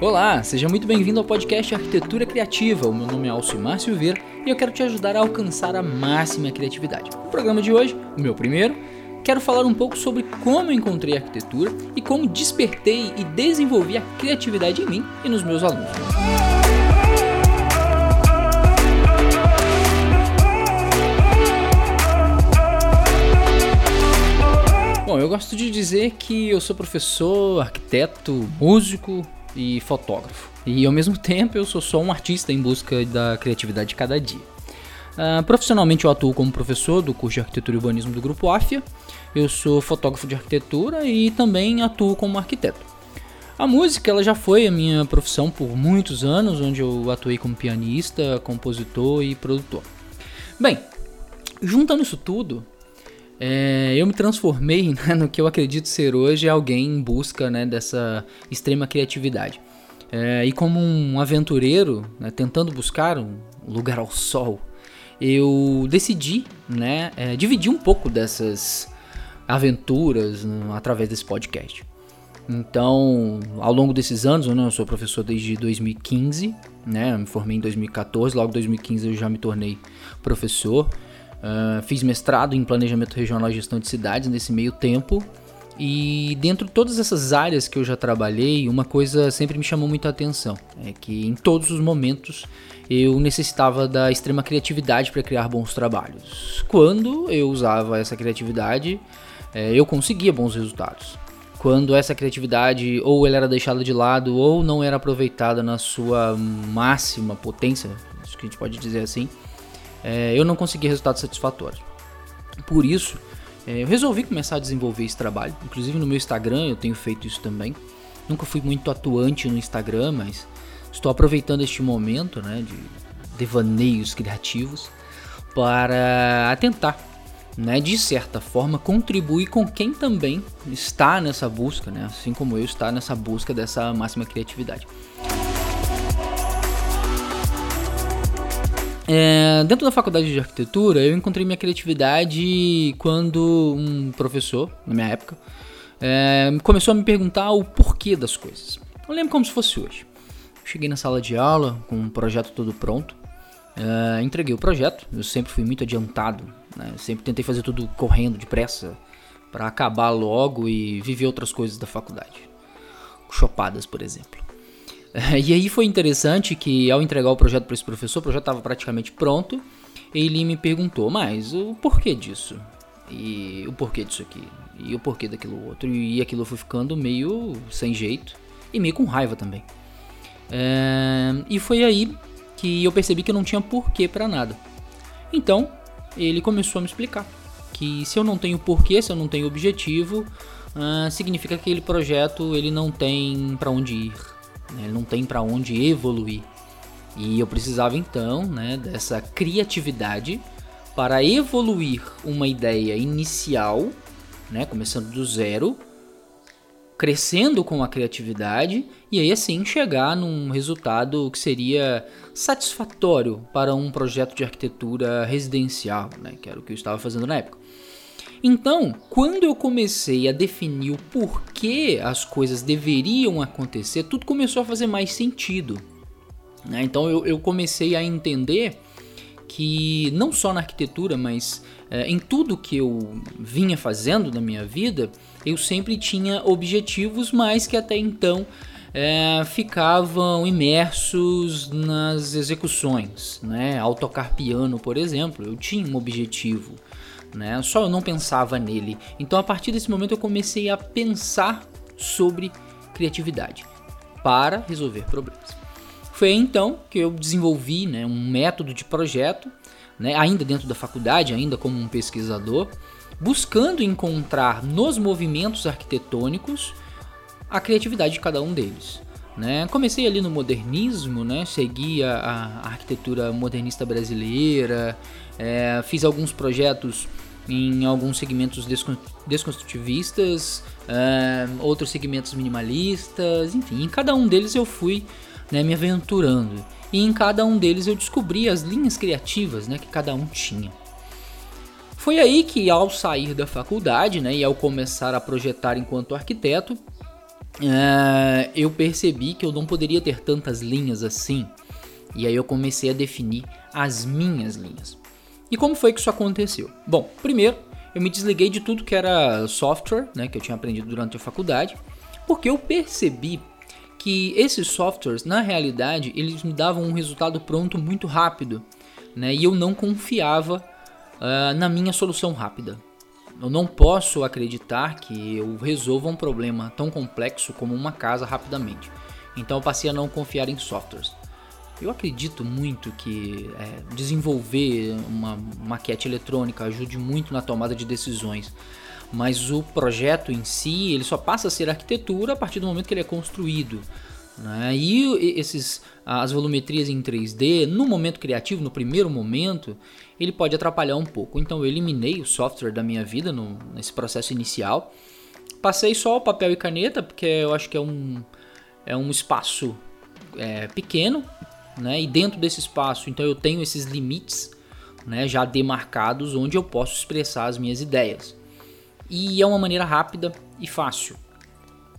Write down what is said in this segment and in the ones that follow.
Olá, seja muito bem-vindo ao podcast Arquitetura Criativa. O meu nome é Alcimar Silveira e eu quero te ajudar a alcançar a máxima criatividade. No programa de hoje, o meu primeiro, quero falar um pouco sobre como encontrei a arquitetura e como despertei e desenvolvi a criatividade em mim e nos meus alunos. Bom, eu gosto de dizer que eu sou professor, arquiteto, músico, e fotógrafo. E ao mesmo tempo eu sou só um artista em busca da criatividade de cada dia. Uh, profissionalmente eu atuo como professor do curso de Arquitetura e Urbanismo do Grupo AFIA. Eu sou fotógrafo de arquitetura e também atuo como arquiteto. A música ela já foi a minha profissão por muitos anos, onde eu atuei como pianista, compositor e produtor. Bem, juntando isso tudo, é, eu me transformei né, no que eu acredito ser hoje alguém em busca né, dessa extrema criatividade. É, e como um aventureiro, né, tentando buscar um lugar ao sol, eu decidi né, é, dividir um pouco dessas aventuras né, através desse podcast. Então, ao longo desses anos, né, eu sou professor desde 2015, né, me formei em 2014, logo em 2015 eu já me tornei professor. Uh, fiz mestrado em Planejamento Regional e Gestão de Cidades nesse meio tempo. E dentro de todas essas áreas que eu já trabalhei, uma coisa sempre me chamou muito a atenção: é que em todos os momentos eu necessitava da extrema criatividade para criar bons trabalhos. Quando eu usava essa criatividade, é, eu conseguia bons resultados. Quando essa criatividade ou ela era deixada de lado ou não era aproveitada na sua máxima potência, acho que a gente pode dizer assim, é, eu não consegui resultados satisfatórios. Por isso, é, eu resolvi começar a desenvolver esse trabalho. Inclusive no meu Instagram eu tenho feito isso também. Nunca fui muito atuante no Instagram, mas estou aproveitando este momento né, de devaneios criativos para tentar, né, de certa forma, contribuir com quem também está nessa busca, né, assim como eu está nessa busca dessa máxima criatividade. É, dentro da faculdade de arquitetura, eu encontrei minha criatividade quando um professor, na minha época, é, começou a me perguntar o porquê das coisas. Eu lembro como se fosse hoje. Cheguei na sala de aula com um projeto todo pronto, é, entreguei o projeto. Eu sempre fui muito adiantado, né? sempre tentei fazer tudo correndo, depressa, para acabar logo e viver outras coisas da faculdade. Chopadas, por exemplo. E aí foi interessante que ao entregar o projeto para esse professor, o projeto estava praticamente pronto, ele me perguntou, mas o porquê disso? E o porquê disso aqui? E o porquê daquilo outro? E aquilo foi ficando meio sem jeito e meio com raiva também. É, e foi aí que eu percebi que eu não tinha porquê para nada. Então ele começou a me explicar que se eu não tenho porquê, se eu não tenho objetivo, uh, significa que aquele projeto ele não tem para onde ir né? ele não tem para onde evoluir. E eu precisava então né, dessa criatividade para evoluir uma ideia inicial, né, começando do zero, crescendo com a criatividade e aí assim chegar num resultado que seria satisfatório para um projeto de arquitetura residencial, né, que era o que eu estava fazendo na época. Então, quando eu comecei a definir o porquê as coisas deveriam acontecer, tudo começou a fazer mais sentido. Né? Então, eu, eu, comecei a entender que, não só na arquitetura, mas é, em tudo que eu vinha fazendo na minha vida, eu sempre tinha objetivos, mas que até então é, ficavam imersos nas execuções. Né? Ao tocar piano, por exemplo, eu tinha um objetivo né? Só eu não pensava nele. Então a partir desse momento eu comecei a pensar sobre criatividade para resolver problemas. Foi então que eu desenvolvi né, um método de projeto, né, ainda dentro da faculdade, ainda como um pesquisador, buscando encontrar nos movimentos arquitetônicos a criatividade de cada um deles. Né? Comecei ali no modernismo, né? segui a, a arquitetura modernista brasileira, é, fiz alguns projetos em alguns segmentos desconstrutivistas, é, outros segmentos minimalistas, enfim, em cada um deles eu fui né, me aventurando e em cada um deles eu descobri as linhas criativas né, que cada um tinha. Foi aí que, ao sair da faculdade né, e ao começar a projetar enquanto arquiteto, é, eu percebi que eu não poderia ter tantas linhas assim. E aí eu comecei a definir as minhas linhas. E como foi que isso aconteceu? Bom, primeiro eu me desliguei de tudo que era software, né, que eu tinha aprendido durante a faculdade, porque eu percebi que esses softwares, na realidade, eles me davam um resultado pronto muito rápido, né, e eu não confiava uh, na minha solução rápida. Eu não posso acreditar que eu resolva um problema tão complexo como uma casa rapidamente. Então eu passei a não confiar em softwares. Eu acredito muito que é, desenvolver uma maquete eletrônica ajude muito na tomada de decisões, mas o projeto em si ele só passa a ser arquitetura a partir do momento que ele é construído. Né? E esses, as volumetrias em 3D, no momento criativo, no primeiro momento, ele pode atrapalhar um pouco. Então eu eliminei o software da minha vida no, nesse processo inicial. Passei só o papel e caneta, porque eu acho que é um, é um espaço é, pequeno, né? E dentro desse espaço, então eu tenho esses limites né, já demarcados onde eu posso expressar as minhas ideias. E é uma maneira rápida e fácil.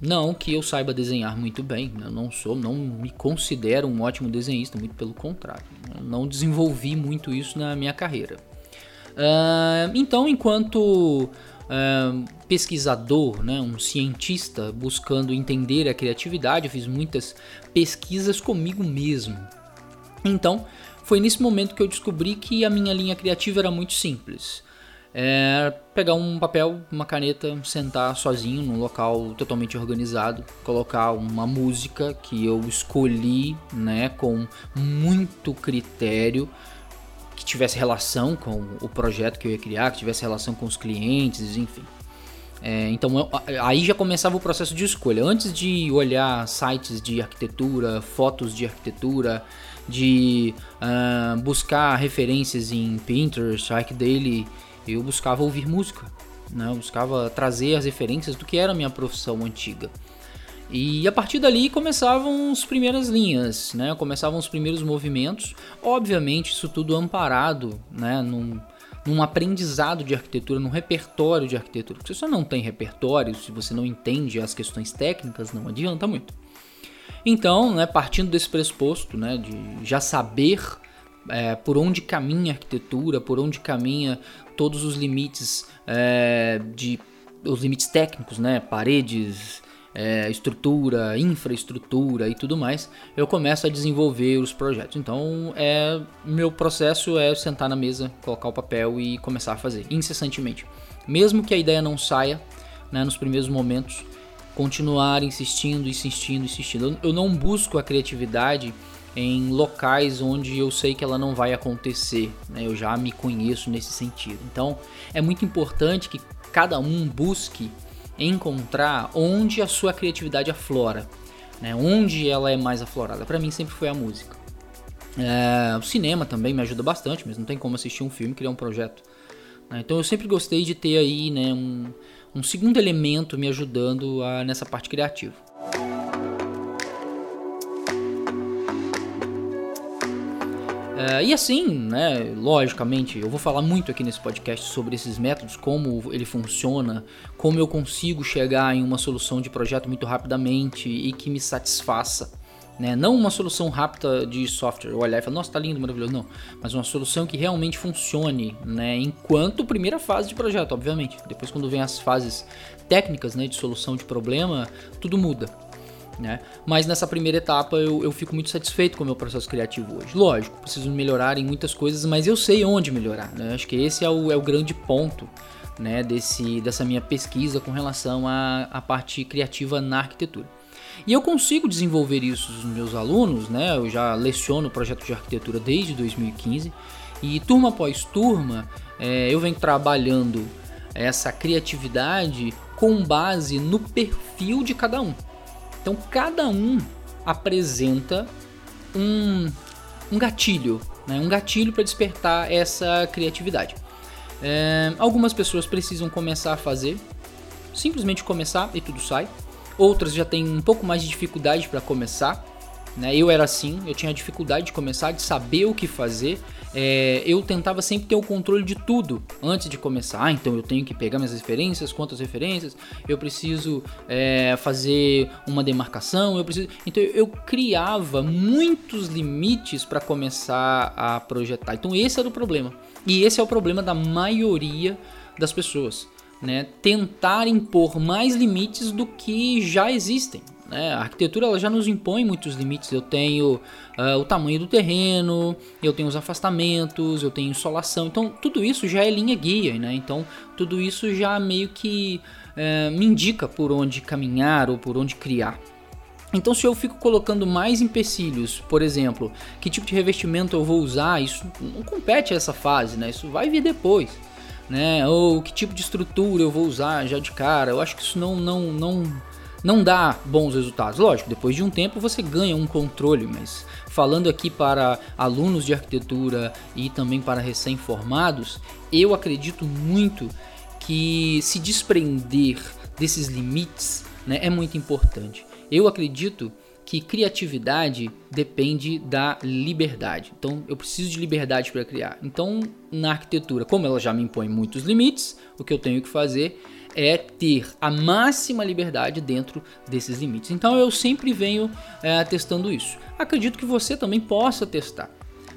Não que eu saiba desenhar muito bem, eu não sou, não me considero um ótimo desenhista, muito pelo contrário. Eu não desenvolvi muito isso na minha carreira. Uh, então, enquanto uh, pesquisador, né, um cientista buscando entender a criatividade, eu fiz muitas pesquisas comigo mesmo. Então, foi nesse momento que eu descobri que a minha linha criativa era muito simples é pegar um papel, uma caneta, sentar sozinho num local totalmente organizado, colocar uma música que eu escolhi, né, com muito critério, que tivesse relação com o projeto que eu ia criar, que tivesse relação com os clientes, enfim. É, então eu, aí já começava o processo de escolha. Antes de olhar sites de arquitetura, fotos de arquitetura, de uh, buscar referências em Pinterest, ArcDaily eu buscava ouvir música, né? eu buscava trazer as referências do que era a minha profissão antiga. E a partir dali começavam as primeiras linhas, né? começavam os primeiros movimentos. Obviamente, isso tudo amparado né? num, num aprendizado de arquitetura, num repertório de arquitetura. Se você não tem repertório, se você não entende as questões técnicas, não adianta muito. Então, né, partindo desse pressuposto né, de já saber é, por onde caminha a arquitetura, por onde caminha todos os limites é, de os limites técnicos, né, paredes, é, estrutura, infraestrutura e tudo mais, eu começo a desenvolver os projetos. Então, é meu processo é sentar na mesa, colocar o papel e começar a fazer incessantemente, mesmo que a ideia não saia, né, nos primeiros momentos, continuar insistindo, insistindo, insistindo. Eu não busco a criatividade em locais onde eu sei que ela não vai acontecer. Né? Eu já me conheço nesse sentido. Então é muito importante que cada um busque encontrar onde a sua criatividade aflora, né? onde ela é mais aflorada. Para mim sempre foi a música. É, o cinema também me ajuda bastante, mas não tem como assistir um filme criar um projeto. Né? Então eu sempre gostei de ter aí né, um, um segundo elemento me ajudando a, nessa parte criativa. Uh, e assim, né, logicamente, eu vou falar muito aqui nesse podcast sobre esses métodos, como ele funciona, como eu consigo chegar em uma solução de projeto muito rapidamente e que me satisfaça. Né? Não uma solução rápida de software, eu olhar e falar, nossa, tá lindo, maravilhoso, não. Mas uma solução que realmente funcione, né? Enquanto primeira fase de projeto, obviamente. Depois quando vem as fases técnicas, né, de solução de problema, tudo muda. Né? Mas nessa primeira etapa eu, eu fico muito satisfeito com o meu processo criativo hoje. Lógico, preciso melhorar em muitas coisas, mas eu sei onde melhorar. Né? Acho que esse é o, é o grande ponto né, desse, dessa minha pesquisa com relação à, à parte criativa na arquitetura. E eu consigo desenvolver isso nos meus alunos, né? Eu já leciono projeto de arquitetura desde 2015 e turma após turma é, eu venho trabalhando essa criatividade com base no perfil de cada um. Então cada um apresenta um, um gatilho, né? um gatilho para despertar essa criatividade. É, algumas pessoas precisam começar a fazer, simplesmente começar e tudo sai. Outras já têm um pouco mais de dificuldade para começar, Né? Eu era assim, eu tinha dificuldade de começar, de saber o que fazer. É, eu tentava sempre ter o controle de tudo antes de começar. Ah, então eu tenho que pegar minhas referências, quantas referências, eu preciso é, fazer uma demarcação, eu preciso. Então eu criava muitos limites para começar a projetar. Então esse era o problema. E esse é o problema da maioria das pessoas. Né? Tentar impor mais limites do que já existem. Né? A arquitetura ela já nos impõe muitos limites. Eu tenho uh, o tamanho do terreno, eu tenho os afastamentos, eu tenho insolação. Então tudo isso já é linha guia, né? Então tudo isso já meio que uh, me indica por onde caminhar ou por onde criar. Então, se eu fico colocando mais empecilhos, por exemplo, que tipo de revestimento eu vou usar, isso não compete a essa fase, né? Isso vai vir depois, né? Ou que tipo de estrutura eu vou usar já de cara. Eu acho que isso não, não, não não dá bons resultados. Lógico, depois de um tempo você ganha um controle, mas falando aqui para alunos de arquitetura e também para recém-formados, eu acredito muito que se desprender desses limites né, é muito importante. Eu acredito que criatividade depende da liberdade. Então, eu preciso de liberdade para criar. Então, na arquitetura, como ela já me impõe muitos limites, o que eu tenho que fazer é ter a máxima liberdade dentro desses limites. Então eu sempre venho é, testando isso. Acredito que você também possa testar.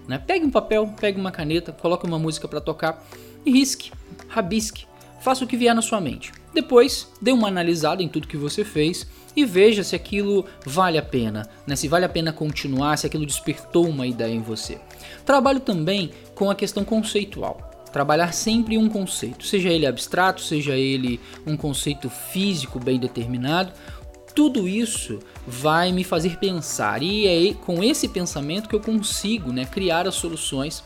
Né? Pegue um papel, pegue uma caneta, coloque uma música para tocar e risque, rabisque, faça o que vier na sua mente. Depois, dê uma analisada em tudo que você fez e veja se aquilo vale a pena, né? se vale a pena continuar, se aquilo despertou uma ideia em você. Trabalho também com a questão conceitual. Trabalhar sempre um conceito, seja ele abstrato, seja ele um conceito físico bem determinado, tudo isso vai me fazer pensar e é com esse pensamento que eu consigo né, criar as soluções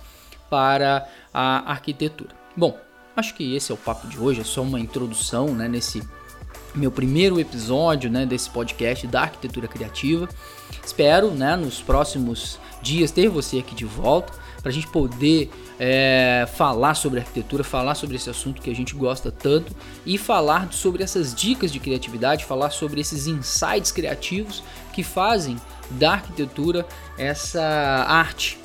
para a arquitetura. Bom, acho que esse é o papo de hoje, é só uma introdução né, nesse meu primeiro episódio né, desse podcast da arquitetura criativa. Espero né, nos próximos dias ter você aqui de volta para a gente poder é, falar sobre arquitetura, falar sobre esse assunto que a gente gosta tanto e falar sobre essas dicas de criatividade, falar sobre esses insights criativos que fazem da arquitetura essa arte.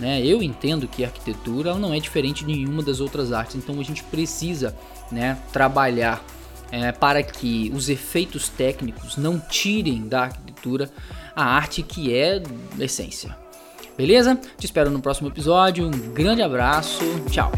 Né? Eu entendo que a arquitetura não é diferente de nenhuma das outras artes, então a gente precisa né, trabalhar é, para que os efeitos técnicos não tirem da arquitetura a arte que é essência. Beleza? Te espero no próximo episódio. Um grande abraço. Tchau.